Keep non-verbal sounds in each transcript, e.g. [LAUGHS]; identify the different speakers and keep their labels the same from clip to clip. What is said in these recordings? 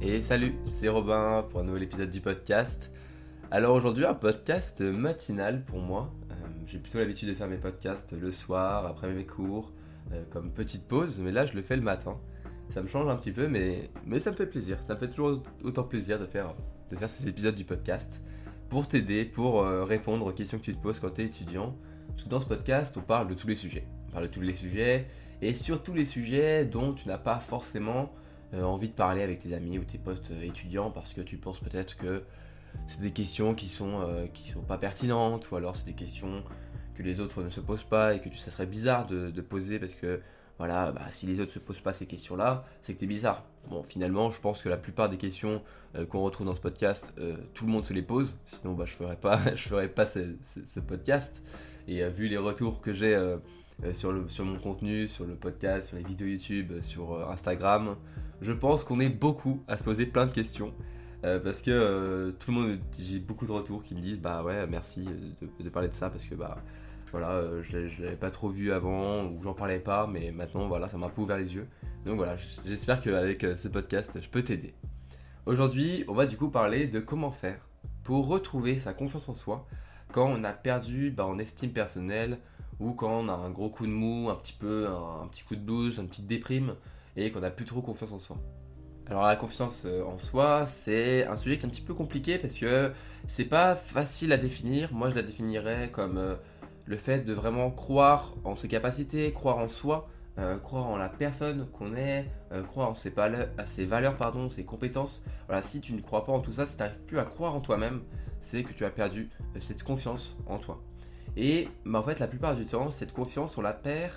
Speaker 1: Et salut, c'est Robin pour un nouvel épisode du podcast. Alors aujourd'hui un podcast matinal pour moi. Euh, J'ai plutôt l'habitude de faire mes podcasts le soir, après mes cours, euh, comme petite pause, mais là je le fais le matin. Ça me change un petit peu, mais, mais ça me fait plaisir. Ça me fait toujours autant plaisir de faire, de faire ces épisodes du podcast pour t'aider, pour euh, répondre aux questions que tu te poses quand tu es étudiant. Parce que dans ce podcast, on parle de tous les sujets. On parle de tous les sujets, et sur tous les sujets dont tu n'as pas forcément envie de parler avec tes amis ou tes potes euh, étudiants parce que tu penses peut-être que c'est des questions qui sont, euh, qui sont pas pertinentes ou alors c'est des questions que les autres ne se posent pas et que ça serait bizarre de, poser parce que voilà, bah, si les autres se posent pas ces questions-là, c'est que t'es bizarre. Bon, finalement, je pense que la plupart des questions euh, qu'on retrouve dans ce podcast, euh, tout le monde se les pose. Sinon, bah, je ferais pas, [LAUGHS] je ferais pas ce, podcast. Et euh, vu les retours que j'ai euh, euh, sur, le, sur mon contenu, sur le podcast, sur les vidéos YouTube, euh, sur euh, Instagram, je pense qu'on est beaucoup à se poser plein de questions. Euh, parce que euh, tout le monde, j'ai beaucoup de retours qui me disent bah ouais merci euh, de, parler de ça parce que bah voilà euh, je l'avais pas trop vu avant ou j'en parlais pas mais maintenant voilà ça m'a un peu ouvert les yeux donc voilà j'espère qu'avec euh, ce podcast je peux t'aider aujourd'hui on va du coup parler de comment faire pour retrouver sa confiance en soi quand on a perdu bah, en estime personnelle ou quand on a un gros coup de mou un petit peu un, petit coup de blues une petite déprime et qu'on a plus trop confiance en soi alors la confiance euh, en soi, c'est un sujet qui est un petit peu compliqué parce que c'est pas facile à définir. Moi, je la définirais comme euh, le fait de vraiment croire en ses capacités, croire en soi, euh, croire en la personne qu'on est, croire en ses, valeurs, à ses valeurs, pardon, ses compétences. Si tu ne crois pas en tout ça, si tu n'arrives plus à croire en toi-même, c'est que tu as perdu cette confiance en toi. Et bah, en fait, la plupart du temps, cette confiance, on la perd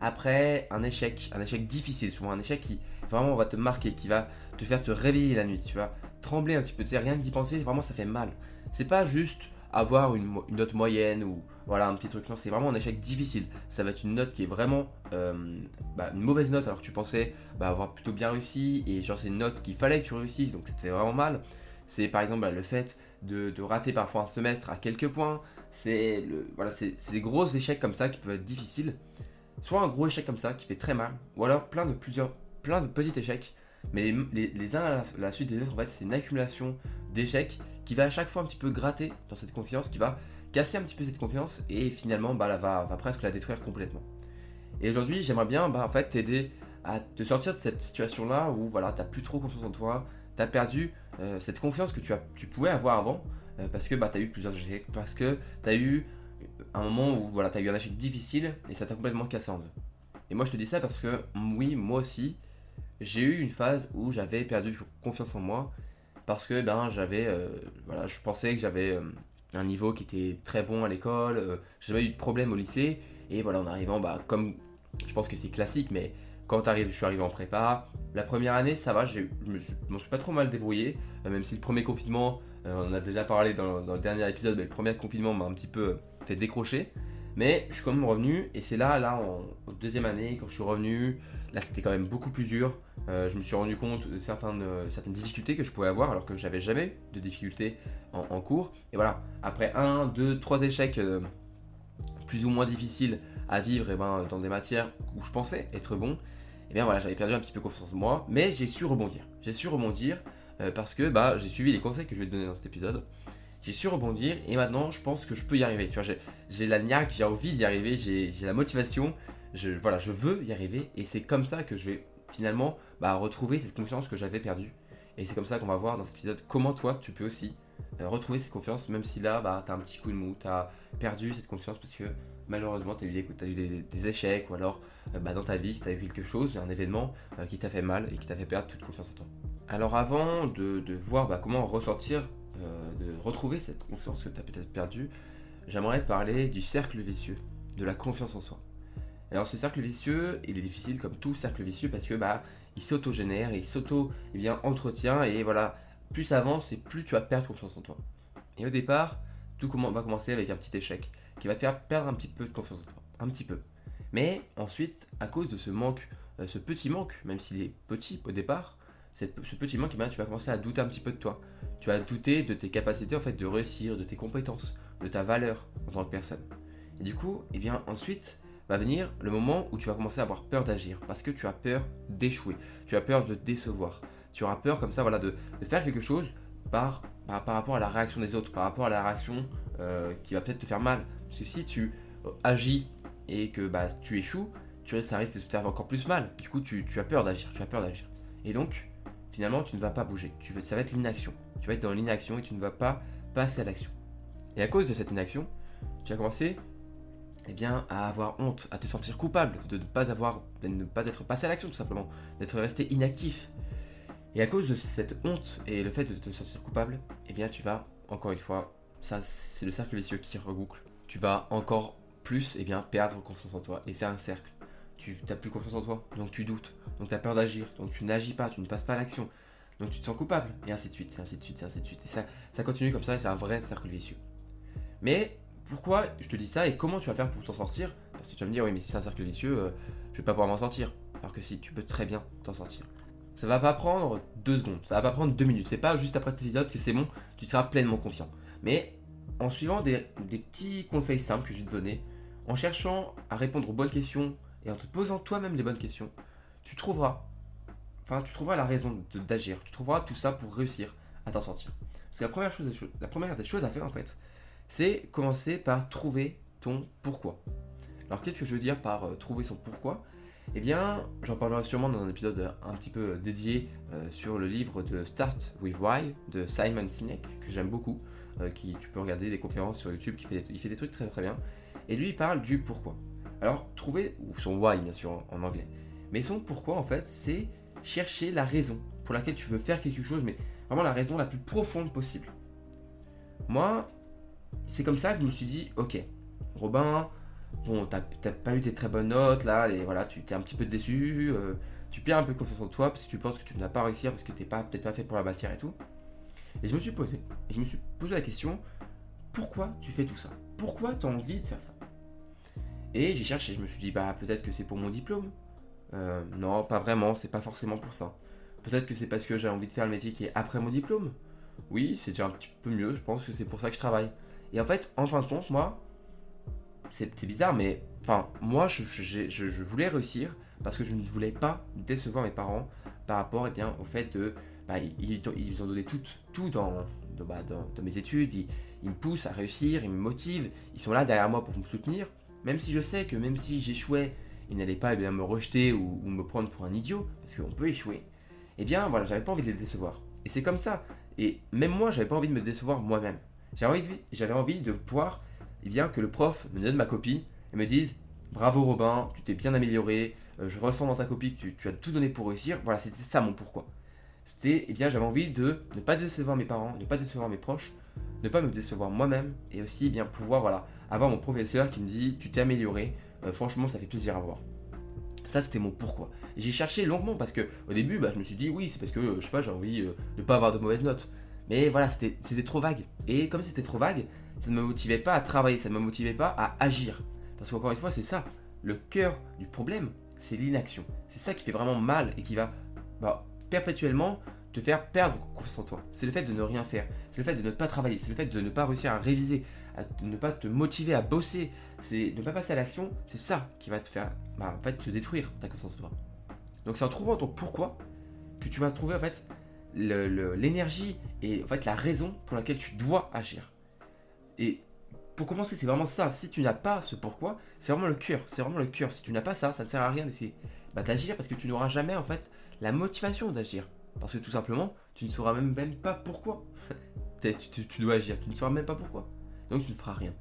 Speaker 1: après un échec, un échec difficile, souvent un échec qui vraiment va te marquer, qui va te faire te réveiller la nuit, tu vas trembler un petit peu, tu sais, rien que d'y penser, vraiment ça fait mal. C'est pas juste avoir une, note moyenne ou voilà un petit truc, non, c'est vraiment un échec difficile. Ça va être une note qui est vraiment euh, bah, une mauvaise note alors que tu pensais bah, avoir plutôt bien réussi et genre c'est une note qu'il fallait que tu réussisses donc ça te fait vraiment mal. C'est par exemple le fait de rater parfois un semestre à quelques points, c'est le, voilà, c'est des gros échecs comme ça qui peuvent être difficiles. Soit un gros échec comme ça qui fait très mal, ou alors plein de plusieurs, plein de petits échecs, mais les, les- uns à la, suite des autres, en fait, c'est une accumulation d'échecs qui va à chaque fois un petit peu gratter dans cette confiance, qui va casser un petit peu cette confiance et finalement, bah, va, va presque la détruire complètement. Et aujourd'hui, j'aimerais bien, bah, en fait, t'aider à te sortir de cette situation-là où, voilà, t'as plus trop confiance en toi, t'as perdu euh, cette confiance que tu, as, tu pouvais avoir avant, euh, parce que bah, t'as eu plusieurs échecs, parce que t'as eu un moment où voilà, tu as eu un échec difficile et ça t'a complètement cassé en deux. Et moi je te dis ça parce que oui, moi aussi, j'ai eu une phase où j'avais perdu confiance en moi parce que ben j'avais euh, voilà, je pensais que j'avais euh, un niveau qui était très bon à l'école, j'avais eu de problèmes au lycée et voilà, en arrivant bah comme je pense que c'est classique mais quand je suis arrivé en prépa, la première année ça va, je me suis, m'en suis pas trop mal débrouillé, euh, même si le premier confinement, euh, on a déjà parlé dans, le dernier épisode, mais le premier confinement m'a un petit peu fait décrocher. Mais je suis quand même revenu et c'est là, là, en, deuxième année, quand je suis revenu, là c'était quand même beaucoup plus dur. Euh, je me suis rendu compte de certaines, euh, certaines difficultés que je pouvais avoir alors que j'avais jamais de difficultés en, cours. Et voilà, après un, deux, trois échecs plus ou moins difficiles à vivre et ben, dans des matières où je pensais être bon, et bien voilà, j'avais perdu un petit peu confiance en moi, mais j'ai su rebondir. J'ai su rebondir euh, parce que bah, j'ai suivi les conseils que je vais te donner dans cet épisode. J'ai su rebondir et maintenant je pense que je peux y arriver. Tu vois, j'ai- la niaque, j'ai envie d'y arriver, j'ai j'ai la motivation, je, voilà, je veux y arriver et c'est comme ça que je vais finalement bah, retrouver cette confiance que j'avais perdue. Et c'est comme ça qu'on va voir dans cet épisode comment toi tu peux aussi euh, retrouver cette confiance, même si là bah, t'as un petit coup de mou, t'as perdu cette confiance parce que malheureusement des, t'as eu des, échecs ou alors euh, bah, dans ta vie si t'as eu quelque chose, un événement euh, qui t'a fait mal et qui t'a fait perdre toute confiance en toi. Alors avant de, voir bah, comment ressortir, euh, de retrouver cette confiance que tu as peut-être perdue, j'aimerais parler du cercle vicieux, de la confiance en soi. Alors ce cercle vicieux, il est difficile comme tout cercle vicieux parce que bah il s'autogénère, il s'auto eh bien entretient et voilà, plus ça avance et plus tu vas perdre confiance en toi. Et au départ, tout va commencer avec un petit échec qui va te faire perdre un petit peu de confiance en toi, un petit peu. Mais ensuite, à cause de ce manque, euh, ce petit manque, même s'il est petit au départ, cette- ce petit manque, eh bien, tu vas commencer à douter un petit peu de toi. Tu vas douter de tes capacités en fait de réussir, de tes compétences, de ta valeur en tant que personne. Et du coup, eh bien ensuite va venir le moment où tu vas commencer à avoir peur d'agir parce que tu as peur d'échouer, tu as peur de décevoir, Tu auras peur comme ça voilà, de, faire quelque chose par, par, rapport à la réaction des autres, par rapport à la réaction euh, qui va peut-être te faire mal. Parce que si tu euh, agis et que bah, tu échoues, tu, ça risque de te faire encore plus mal. Du coup, tu, as peur d'agir, tu as peur d'agir. Et donc, finalement, tu ne vas pas bouger. Tu ça va être l'inaction. Tu vas être dans l'inaction et tu ne vas pas passer à l'action. Et à cause de cette inaction, tu as commencé eh à avoir honte, à te sentir coupable de ne pas avoir, de ne pas être passé à l'action tout simplement, d'être resté inactif. Et à cause de cette honte et le fait de te sentir coupable, eh tu vas encore une fois, ça, c'est le cercle vicieux qui reboucle. Tu vas encore plus, eh bien, perdre confiance en toi. Et c'est un cercle. Tu n'as plus confiance en toi, donc tu doutes, donc tu as peur d'agir, donc tu n'agis pas, tu ne passes pas à l'action, donc tu te sens coupable, et ainsi de suite, et ainsi de suite, et ainsi de suite. Et ça, ça continue comme ça, et c'est un vrai cercle vicieux. Mais pourquoi je te dis ça et comment tu vas faire pour t'en sortir? Parce que tu vas me dire, oui, mais si c'est un cercle vicieux, euh, je vais pas pouvoir m'en sortir. Alors que si, tu peux très bien t'en sortir. Ça va pas prendre deux secondes, ça va pas prendre deux minutes. C'est pas juste après cet épisode que c'est bon, tu seras pleinement confiant. Mais en suivant des, petits conseils simples que je vais te donner, en cherchant à répondre aux bonnes questions et en te posant toi-même les bonnes questions, tu trouveras, enfin, tu trouveras la raison d'agir. Tu trouveras tout ça pour réussir à t'en sortir. Parce que la première, chose, des choses à faire en fait, c'est commencer par trouver ton pourquoi. Alors qu'est-ce que je veux dire par euh, trouver son pourquoi? Eh bien, j'en parlerai sûrement dans un épisode un petit peu dédié euh, sur le livre de Start with Why de Simon Sinek, que j'aime beaucoup, euh, qui tu peux regarder des conférences sur YouTube, qui fait il fait des trucs très très bien. Et lui, il parle du pourquoi. Alors, trouver, ou son why bien sûr en, en anglais, mais son pourquoi en fait, c'est chercher la raison pour laquelle tu veux faire quelque chose, mais vraiment la raison la plus profonde possible. Moi, c'est comme ça que je me suis dit, ok, Robin, bon, t'as pas eu des très bonnes notes là, et voilà, tu t'es un petit peu déçu, euh, tu perds un peu confiance en toi parce que tu penses que tu ne vas pas réussir parce que t'es pas peut-être pas fait pour la matière et tout. Et je me suis posé, et je me suis posé la question, pourquoi tu fais tout ça? Pourquoi tu as envie de faire ça? Et j'ai cherché, je me suis dit, bah peut-être que c'est pour mon diplôme. Euh, non, pas vraiment, c'est pas forcément pour ça. Peut-être que c'est parce que j'ai envie de faire le métier qui est après mon diplôme. Oui, c'est déjà un petit peu mieux, je pense que c'est pour ça que je travaille. Et en fait, en fin de compte, moi, c'est bizarre, mais enfin, moi, je, voulais réussir parce que je ne voulais pas décevoir mes parents par rapport eh bien, au fait de. Bah, ils, ils, ont donné tout, bah, dans, mes études, ils, me poussent à réussir, ils me motivent, ils sont là derrière moi pour me soutenir, même si je sais que même si j'échouais, ils n'allaient pas eh bien, me rejeter ou, me prendre pour un idiot, parce qu'on peut échouer, eh bien voilà, j'avais pas envie de les décevoir. Et c'est comme ça. Et même moi, j'avais pas envie de me décevoir moi-même. J'avais envie, envie de pouvoir, eh bien, que le prof me donne ma copie et me dise Bravo Robin, tu t'es bien amélioré, euh, je ressens dans ta copie que tu, as tout donné pour réussir. Voilà, c'était ça mon pourquoi. C'était, eh bien, j'avais envie de ne pas décevoir mes parents, ne pas décevoir mes proches, ne pas me décevoir moi-même et aussi eh bien pouvoir voilà avoir mon professeur qui me dit tu t'es amélioré, euh, franchement ça fait plaisir à voir. Ça c'était mon pourquoi. J'ai cherché longuement parce que au début bah, je me suis dit oui c'est parce que je sais pas j'ai envie euh, de ne pas avoir de mauvaises notes. Mais voilà, c'était trop vague. Et comme c'était trop vague, ça ne me motivait pas à travailler, ça ne me motivait pas à agir. Parce qu'encore une fois, c'est ça. Le cœur du problème, c'est l'inaction. C'est ça qui fait vraiment mal et qui va bah, perpétuellement te faire perdre confiance en toi. C'est le fait de ne rien faire. C'est le fait de ne pas travailler. C'est le fait de ne pas réussir à réviser. de ne pas te motiver à bosser. C'est de ne pas passer à l'action. C'est ça qui va te faire bah, en te détruire ta confiance en toi. Donc c'est en trouvant ton pourquoi que tu vas trouver en fait l'énergie et en fait la raison pour laquelle tu dois agir. Et pour commencer, c'est vraiment ça. Si tu n'as pas ce pourquoi, c'est vraiment le cœur. C'est vraiment le cœur. Si tu n'as pas ça, ça ne sert à rien d'essayer bah, d'agir parce que tu n'auras jamais en fait la motivation d'agir. Parce que tout simplement, tu ne sauras même, même pas pourquoi. [LAUGHS] tu, dois agir. Tu ne sauras même pas pourquoi. Donc tu ne feras rien.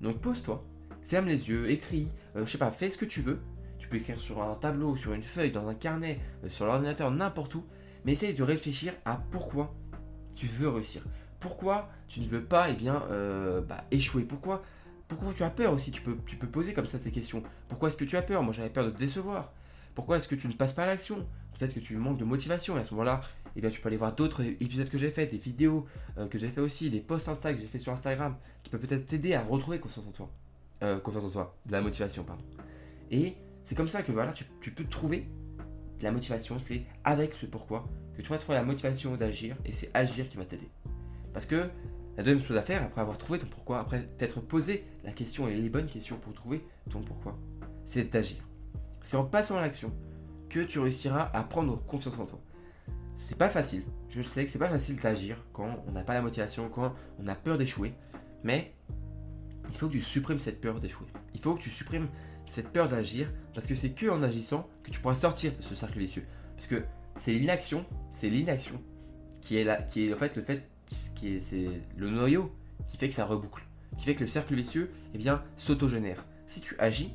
Speaker 1: Donc pose-toi, ferme les yeux, écris, euh, je sais pas, fais ce que tu veux. Tu peux écrire sur un tableau, sur une feuille, dans un carnet, euh, sur l'ordinateur, n'importe où mais essaye de réfléchir à pourquoi tu veux réussir. Pourquoi tu ne veux pas eh bien, euh, bah, échouer? Pourquoi pourquoi tu as peur aussi? Tu peux, tu peux poser comme ça ces questions. Pourquoi est-ce que tu as peur? Moi j'avais peur de te décevoir. Pourquoi est-ce que tu ne passes pas à l'action? Peut-être que tu manques de motivation et à ce moment-là, eh bien, tu peux aller voir d'autres épisodes que j'ai fait, des vidéos euh, que j'ai fait aussi, des posts Insta que j'ai fait sur Instagram, qui peuvent peut-être t'aider à retrouver confiance en toi. Euh, confiance en toi, de la motivation, pardon. Et c'est comme ça que voilà, tu, tu peux trouver la motivation, c'est avec ce pourquoi que tu vas trouver la motivation d'agir et c'est agir qui va t'aider. Parce que la deuxième chose à faire, après avoir trouvé ton pourquoi, après t'être posé la question et les bonnes questions pour trouver ton pourquoi, c'est d'agir. C'est en passant à l'action que tu réussiras à prendre confiance en toi. c'est pas facile. Je sais que c'est pas facile d'agir quand on n'a pas la motivation, quand on a peur d'échouer. Mais il faut que tu supprimes cette peur d'échouer. Il faut que tu supprimes cette peur d'agir parce que c'est que en agissant que tu pourras sortir de ce cercle vicieux. Parce que c'est l'inaction, c'est l'inaction qui est là, qui est en fait le fait, qui est, c'est le noyau qui fait que ça reboucle, qui fait que le cercle vicieux, eh bien, s'autogénère. Si tu agis,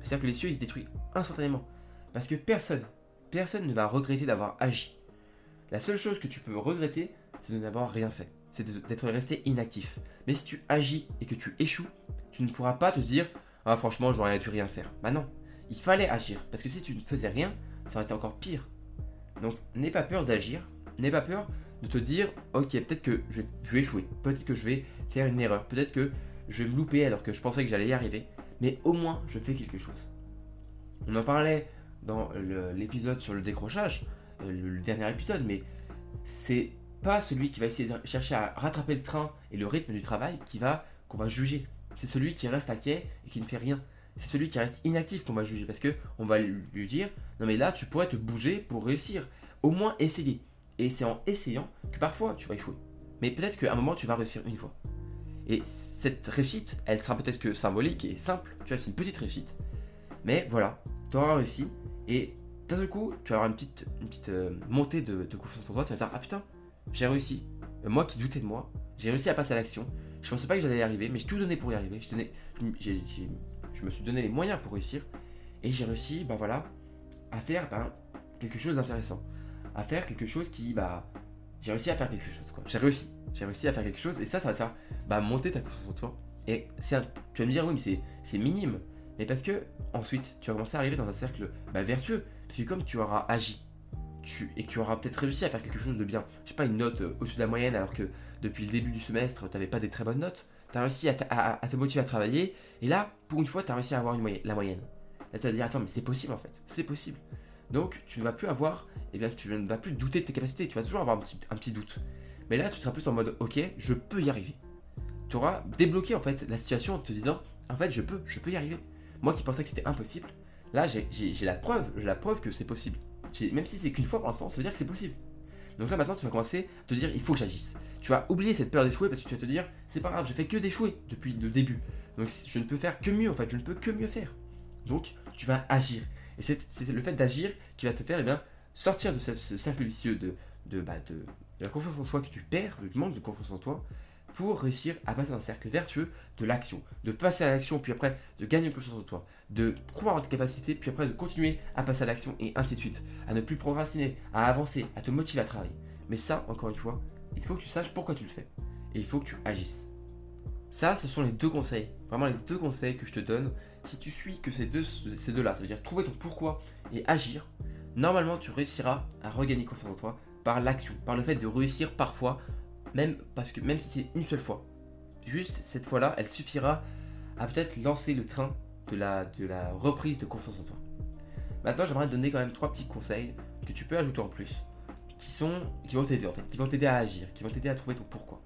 Speaker 1: le cercle vicieux il se détruit instantanément. Parce que personne, personne ne va regretter d'avoir agi. La seule chose que tu peux regretter, c'est de n'avoir rien fait. C'est d'être resté inactif. Mais si tu agis et que tu échoues, tu ne pourras pas te dire Ah, franchement, j'aurais dû rien faire. Bah non, il fallait agir. Parce que si tu ne faisais rien, ça aurait été encore pire. Donc, n'aie pas peur d'agir. N'aie pas peur de te dire Ok, peut-être que je vais, échouer. Peut-être que je vais faire une erreur. Peut-être que je vais me louper alors que je pensais que j'allais y arriver. Mais au moins, je fais quelque chose. On en parlait dans l'épisode sur le décrochage, euh, le dernier épisode, mais c'est pas celui qui va essayer de chercher à rattraper le train et le rythme du travail qui va qu'on va juger. C'est celui qui reste à quai et qui ne fait rien. C'est celui qui reste inactif qu'on va juger parce que on va lui dire non mais là tu pourrais te bouger pour réussir. Au moins essayer. Et c'est en essayant que parfois tu vas échouer. Mais peut-être qu'à un moment tu vas réussir une fois. Et cette réussite, elle sera peut-être que symbolique et simple. Tu vois, c'est une petite réussite. Mais voilà, tu auras réussi et d'un coup, tu vas avoir une petite, euh, montée de, confiance en toi. Tu vas te dire Ah putain, j'ai réussi. Euh, moi qui doutais de moi, j'ai réussi à passer à l'action. Je pensais pas que j'allais y arriver, mais j'ai tout donné pour y arriver. Je, je me suis donné les moyens pour réussir. Et j'ai réussi, ben voilà, à faire ben, quelque chose d'intéressant. À faire quelque chose qui, bah, j'ai réussi à faire quelque chose. J'ai réussi. J'ai réussi à faire quelque chose. Et ça, ça va te faire bah, monter ta confiance en toi. Et tu vas me dire, oui, mais c'est minime. Mais parce que ensuite, tu vas commencer à arriver dans un cercle bah, vertueux. Parce que comme tu auras agi, et que tu auras peut-être réussi à faire quelque chose de bien, je sais pas, une note euh, au-dessus de la moyenne, alors que depuis le début du semestre, tu n'avais pas des très bonnes notes, tu as réussi à, te motiver à travailler, et là, pour une fois, tu as réussi à avoir la moyenne. Là, tu vas te dire, attends, mais c'est possible en fait, c'est possible. Donc, tu ne vas plus avoir, eh bien, tu ne vas plus douter de tes capacités, tu vas toujours avoir un petit, un petit doute. Mais là, tu seras plus en mode, ok, je peux y arriver. Tu auras débloqué en fait la situation en te disant, en fait, je peux, je peux y arriver. Moi qui pensais que c'était impossible, là j'ai la preuve, j'ai la preuve que c'est possible. Même si c'est qu'une fois pour l'instant, ça veut dire que c'est possible. Donc là maintenant tu vas commencer à te dire il faut que j'agisse. Tu vas oublier cette peur d'échouer parce que tu vas te dire c'est pas grave, j'ai fait que d'échouer depuis le début. Donc je ne peux faire que mieux en fait, je ne peux que mieux faire. Donc tu vas agir. Et c'est le fait d'agir qui va te faire eh bien, sortir de ce, cercle vicieux de, de, bah, de, de, la confiance en soi que tu perds, du manque de confiance en toi, pour réussir à passer dans un cercle vertueux de l'action, de passer à l'action, puis après de gagner confiance en toi, de croire en tes capacités, puis après de continuer à passer à l'action et ainsi de suite, à ne plus procrastiner, à avancer, à te motiver à travailler. Mais ça, encore une fois, il faut que tu saches pourquoi tu le fais et il faut que tu agisses. Ça, ce sont les deux conseils, vraiment les deux conseils que je te donne. Si tu suis que ces deux, ces deux-là, ça veut dire trouver ton pourquoi et agir, normalement tu réussiras à regagner confiance en toi par l'action, par le fait de réussir parfois même parce que même si c'est une seule fois, juste cette fois-là, elle suffira à peut-être lancer le train de la, de la reprise de confiance en toi. Maintenant, j'aimerais te donner quand même trois petits conseils que tu peux ajouter en plus, qui sont, qui vont t'aider en fait, qui vont t'aider à agir, qui vont t'aider à trouver ton pourquoi.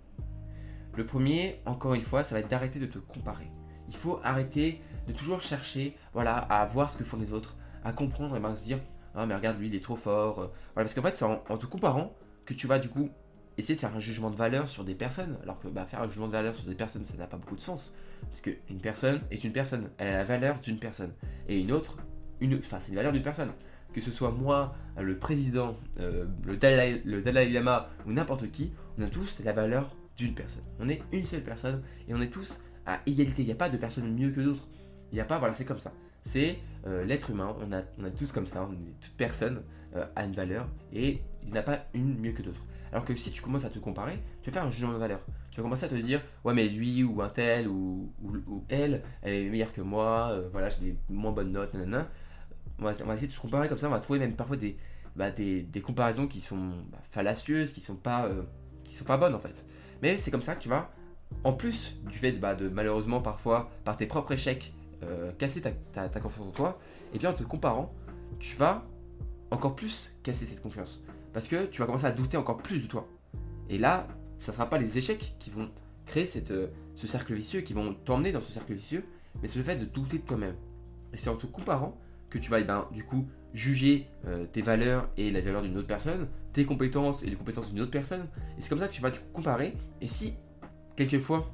Speaker 1: Le premier, encore une fois, ça va être d'arrêter de te comparer. Il faut arrêter de toujours chercher, voilà, à voir ce que font les autres, à comprendre et bien se dire, ah mais regarde lui, il est trop fort. Voilà, parce qu'en fait, c'est en, en te comparant que tu vas du coup essayer de faire un jugement de valeur sur des personnes, alors que bah, faire un jugement de valeur sur des personnes, ça n'a pas beaucoup de sens. Parce qu'une personne est une personne, elle a la valeur d'une personne. Et une autre, une, enfin, c'est la valeur d'une personne. Que ce soit moi, le président, euh, le, Dalai, le Dalai Lama ou n'importe qui, on a tous la valeur d'une personne. On est une seule personne et on est tous à égalité. Il n'y a pas de personne mieux que d'autres. Il n'y a pas, voilà, c'est comme ça. C'est euh, l'être humain, on a, on a tous comme ça, toute personne euh, a une valeur et il n'y a pas une mieux que d'autres. Alors que si tu commences à te comparer, tu vas faire un jugement de valeur. Tu vas commencer à te dire, ouais, mais lui ou un tel ou, elle, elle est meilleure que moi, euh, voilà, j'ai des moins bonnes notes, nanana. On va, essayer de se comparer comme ça, on va trouver même parfois des, bah, comparaisons qui sont bah, fallacieuses, qui sont pas, euh, qui sont pas bonnes en fait. Mais c'est comme ça que tu vas, en plus du fait bah, de malheureusement parfois, par tes propres échecs, euh, casser ta, ta, ta confiance en toi, et bien en te comparant, tu vas encore plus casser cette confiance. Parce que tu vas commencer à douter encore plus de toi. Et là, ça ne sera pas les échecs qui vont créer euh, ce cercle vicieux, qui vont t'emmener dans ce cercle vicieux, mais c'est le fait de douter de toi-même. Et c'est en te comparant que tu vas, eh ben, du coup, juger euh, tes valeurs et la valeur d'une autre personne, tes compétences et les compétences d'une autre personne. Et c'est comme ça que tu vas du coup, comparer. Et si, quelquefois,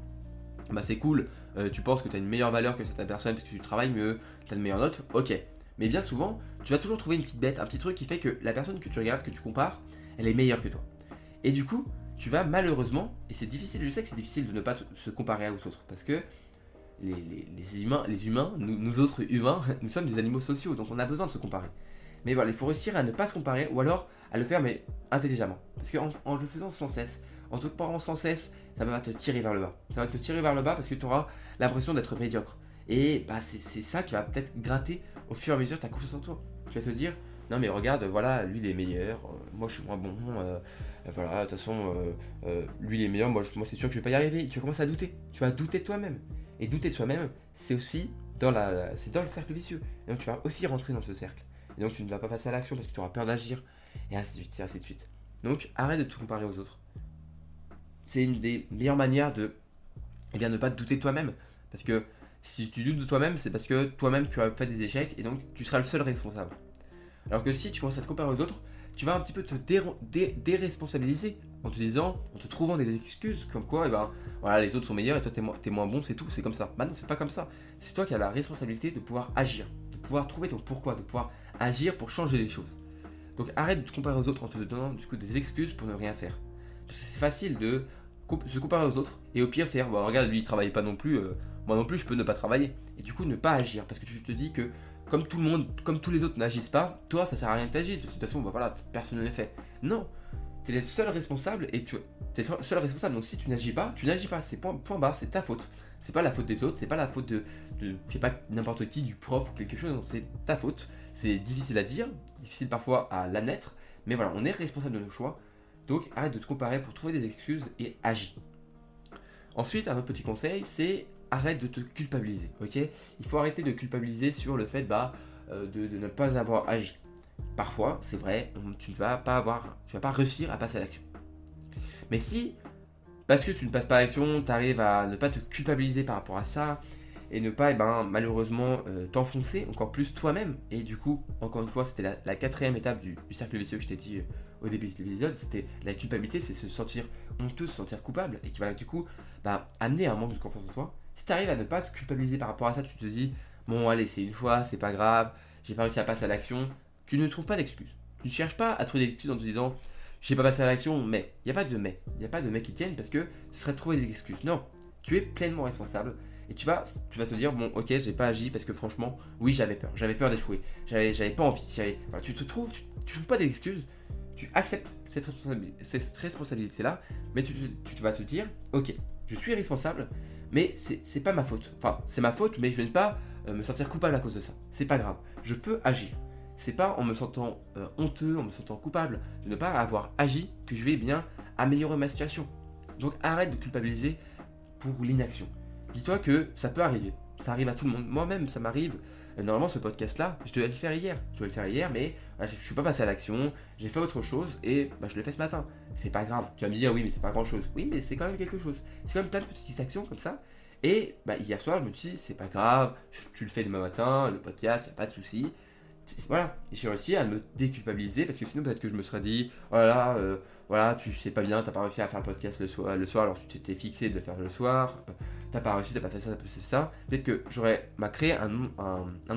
Speaker 1: bah, c'est cool, euh, tu penses que tu as une meilleure valeur que cette personne parce que tu travailles mieux, tu as de meilleures notes, ok. Mais bien souvent, tu vas toujours trouver une petite bête, un petit truc qui fait que la personne que tu regardes, que tu compares, elle est meilleure que toi. Et du coup, tu vas malheureusement, et c'est difficile, je sais que c'est difficile de ne pas se comparer aux autres, parce que les, humains, les humains nous, autres humains, [LAUGHS] nous sommes des animaux sociaux, donc on a besoin de se comparer. Mais voilà, il faut réussir à ne pas se comparer, ou alors à le faire, mais intelligemment. Parce qu'en en le faisant sans cesse, en te comparant sans cesse, ça va te tirer vers le bas. Ça va te tirer vers le bas parce que tu auras l'impression d'être médiocre. Et bah, c'est ça qui va peut-être gratter au fur et à mesure ta confiance en toi. Tu vas te dire, non mais regarde, voilà, lui il est meilleur, euh, moi je suis moins bon, euh, voilà, de toute façon, euh, lui il est meilleur, moi, moi c'est sûr que je vais pas y arriver. tu commences à douter, tu vas douter de toi-même. Et douter de soi-même, c'est aussi dans, la, c'est dans le cercle vicieux. Et donc tu vas aussi rentrer dans ce cercle. Et donc tu ne vas pas passer à l'action parce que tu auras peur d'agir. Et ainsi de suite, et ainsi de suite. Donc arrête de te comparer aux autres. C'est une des meilleures manières de eh bien, ne pas te douter de toi-même. Parce que si tu doutes de toi-même, c'est parce que toi-même tu as fait des échecs et donc tu seras le seul responsable. Alors que si tu commences à te comparer aux autres, tu vas un petit peu te déresponsabiliser en te disant, en te trouvant des excuses comme quoi, eh ben, les autres sont meilleurs et toi t'es moins, bon, c'est tout, c'est comme ça. Bah non, c'est pas comme ça. C'est toi qui as la responsabilité de pouvoir agir, de pouvoir trouver ton pourquoi, de pouvoir agir pour changer les choses. Donc arrête de te comparer aux autres en te donnant du coup des excuses pour ne rien faire. Parce que c'est facile de se comparer aux autres et au pire faire, bon regarde lui il travaille pas non plus, euh, moi non plus je peux ne pas travailler. Et du coup ne pas agir parce que tu te dis que comme tout le monde, comme tous les autres n'agissent pas, toi ça sert à rien que tu agisses parce que de toute façon bah, voilà, personne ne le fait. Non, tu es le seul responsable et tu es le seul responsable. Donc si tu n'agis pas, tu n'agis pas. C'est point, bas, c'est ta faute. C'est pas la faute des autres, c'est pas la faute de, de c'est pas n'importe qui, du prof ou quelque chose. C'est ta faute. C'est difficile à dire, difficile parfois à l'admettre, mais voilà, on est responsable de nos choix. Donc arrête de te comparer pour trouver des excuses et agis. Ensuite, un autre petit conseil, c'est arrête de te culpabiliser. Ok? Il faut arrêter de culpabiliser sur le fait bah, euh, de, ne pas avoir agi parfois, c'est vrai, tu ne vas pas avoir, tu vas pas réussir à passer à l'action. Mais si, parce que tu ne passes pas à l'action, tu arrives à ne pas te culpabiliser par rapport à ça, et ne pas, eh ben, malheureusement, euh, t'enfoncer encore plus toi-même. Et du coup, encore une fois, c'était la, quatrième étape du, cercle vicieux que je t'ai dit euh, au début de l'épisode, c'était la culpabilité, c'est se sentir honteux, se sentir coupable, et qui va du coup bah, amener un manque de confiance en toi. Si tu arrives à ne pas te culpabiliser par rapport à ça, tu te dis, bon allez, c'est une fois, c'est pas grave, j'ai pas réussi à passer à l'action, tu ne trouves pas d'excuses. Tu ne cherches pas à trouver des excuses en te disant j'ai pas passé à l'action, mais. Il n'y a pas de mais. Il n'y a pas de mais qui tiennent parce que ce serait trouver des excuses. Non, tu es pleinement responsable et tu vas, tu vas te dire bon, ok, j'ai pas agi parce que franchement, oui, j'avais peur. J'avais peur d'échouer. J'avais, j'avais pas envie. tu te trouves, tu, ne trouves pas d'excuses. Tu acceptes cette, responsabilité, là, mais tu, vas te dire ok, je suis responsable, mais c'est pas ma faute. Enfin, c'est ma faute, mais je ne vais pas euh, me sentir coupable à cause de ça. C'est pas grave. Je peux agir c'est pas en me sentant euh, honteux, en me sentant coupable de ne pas avoir agi que je vais bien améliorer ma situation. Donc arrête de culpabiliser pour l'inaction. Dis-toi que ça peut arriver. Ça arrive à tout le monde. Moi-même, ça m'arrive. Normalement, ce podcast-là, je devais le faire hier. Je devais le faire hier, mais je je suis pas passé à l'action. J'ai fait autre chose et bah, je l'ai fait ce matin. C'est pas grave. Tu vas me dire, oui, mais c'est pas grand-chose. Oui, mais c'est quand même quelque chose. C'est quand même plein de petites actions comme ça. Et bah, hier soir, je me suis dit, c'est pas grave. Tu le fais demain matin, le podcast, y a pas de souci voilà, j'ai réussi à me déculpabiliser parce que sinon peut-être que je me serais dit, voilà, euh, voilà, tu sais pas bien, t'as pas réussi à faire le podcast le soir, le soir alors tu t'étais fixé de le faire le soir, euh, t'as pas réussi, t'as pas fait ça, t'as pas fait ça. Peut-être que j'aurais m'a créé un,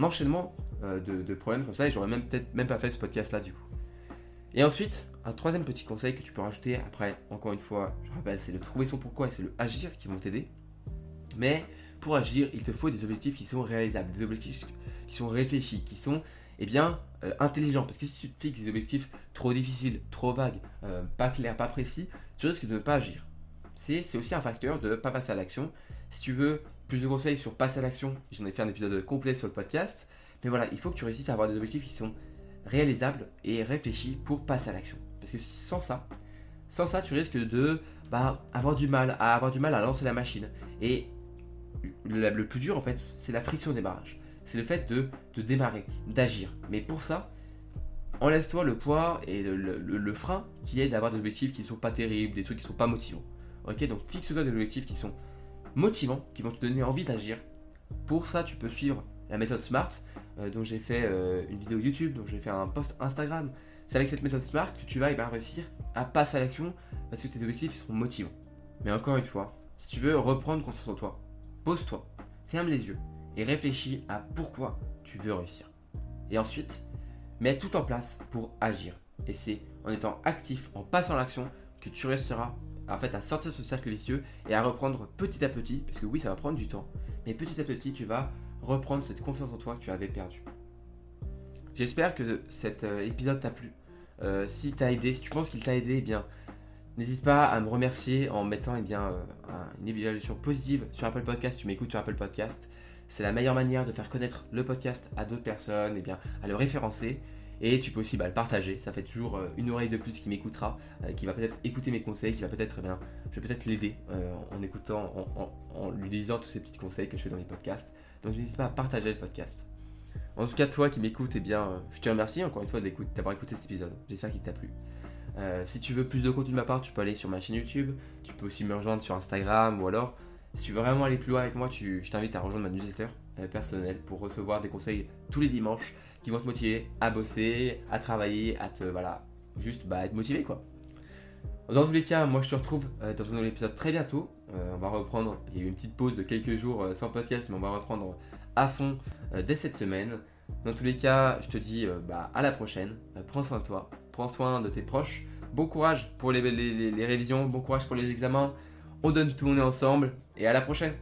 Speaker 1: enchaînement euh, de, de, problèmes comme ça et j'aurais même peut-être même pas fait ce podcast là du coup. Et ensuite, un troisième petit conseil que tu peux rajouter après, encore une fois, je rappelle, c'est de trouver son pourquoi et c'est le agir qui vont t'aider. Mais pour agir, il te faut des objectifs qui sont réalisables, des objectifs qui sont réfléchis, qui sont eh bien, euh, intelligent. Parce que si tu te fixes des objectifs trop difficiles, trop vagues, euh, pas clairs, pas précis, tu risques de ne pas agir. C'est aussi un facteur de ne pas passer à l'action. Si tu veux plus de conseils sur passer à l'action, j'en ai fait un épisode complet sur le podcast. Mais voilà, il faut que tu réussisses à avoir des objectifs qui sont réalisables et réfléchis pour passer à l'action. Parce que sans ça, sans ça, tu risques de bah, avoir du mal à avoir du mal à lancer la machine. Et le, le plus dur en fait, c'est la friction des barrages c'est le fait de, démarrer, d'agir. Mais pour ça, enlève-toi le poids et le, frein qui est d'avoir des objectifs qui ne sont pas terribles, des trucs qui ne sont pas motivants. Ok, donc fixe-toi des objectifs qui sont motivants, qui vont te donner envie d'agir. Pour ça, tu peux suivre la méthode SMART, dont j'ai fait une vidéo YouTube, dont j'ai fait un post Instagram. C'est avec cette méthode SMART que tu vas eh ben, réussir à passer à l'action parce que tes objectifs seront motivants. Mais encore une fois, si tu veux reprendre confiance en toi, pose-toi, ferme les yeux et réfléchis à pourquoi tu veux réussir. Et ensuite, mets tout en place pour agir. Et c'est en étant actif, en passant l'action, que tu resteras en fait à sortir de ce cercle vicieux et à reprendre petit à petit, parce que oui, ça va prendre du temps, mais petit à petit, tu vas reprendre cette confiance en toi que tu avais perdue. J'espère que cet euh, épisode t'a plu. Euh, si t'as aidé, si tu penses qu'il t'a aidé, eh bien, n'hésite pas à me remercier en mettant eh bien, euh, une évaluation positive sur Apple Podcast. Tu m'écoutes sur Apple Podcast, c'est la meilleure manière de faire connaître le podcast à d'autres personnes, eh bien, à le référencer. Et tu peux aussi bah, le partager, ça fait toujours euh, une oreille de plus qui m'écoutera, euh, qui va peut-être écouter mes conseils, qui va peut-être, eh je vais peut-être l'aider euh, en écoutant, en, lui disant tous ces petits conseils que je fais dans mes podcasts. Donc n'hésite pas à partager le podcast. En tout cas, toi qui m'écoutes, eh bien, je te remercie encore une fois d'avoir écouté cet épisode. J'espère qu'il t'a plu. si tu veux plus de contenu de ma part, tu peux aller sur ma chaîne YouTube, tu peux aussi me rejoindre sur Instagram ou alors, si tu veux vraiment aller plus loin avec moi, je t'invite à rejoindre ma newsletter personnelle pour recevoir des conseils tous les dimanches qui vont te motiver à bosser, à travailler, à te voilà, juste bah, être motivé quoi. Dans tous les cas, moi je te retrouve euh, dans un nouvel épisode très bientôt. Euh, on va reprendre, il y a eu une petite pause de quelques jours euh, sans podcast, mais on va reprendre à fond dès cette semaine. Dans tous les cas, je te dis bah, à la prochaine. prends soin de toi, prends soin de tes proches. Bon courage pour les révisions, bon courage pour les examens. On donne tout, on est ensemble et à la prochaine.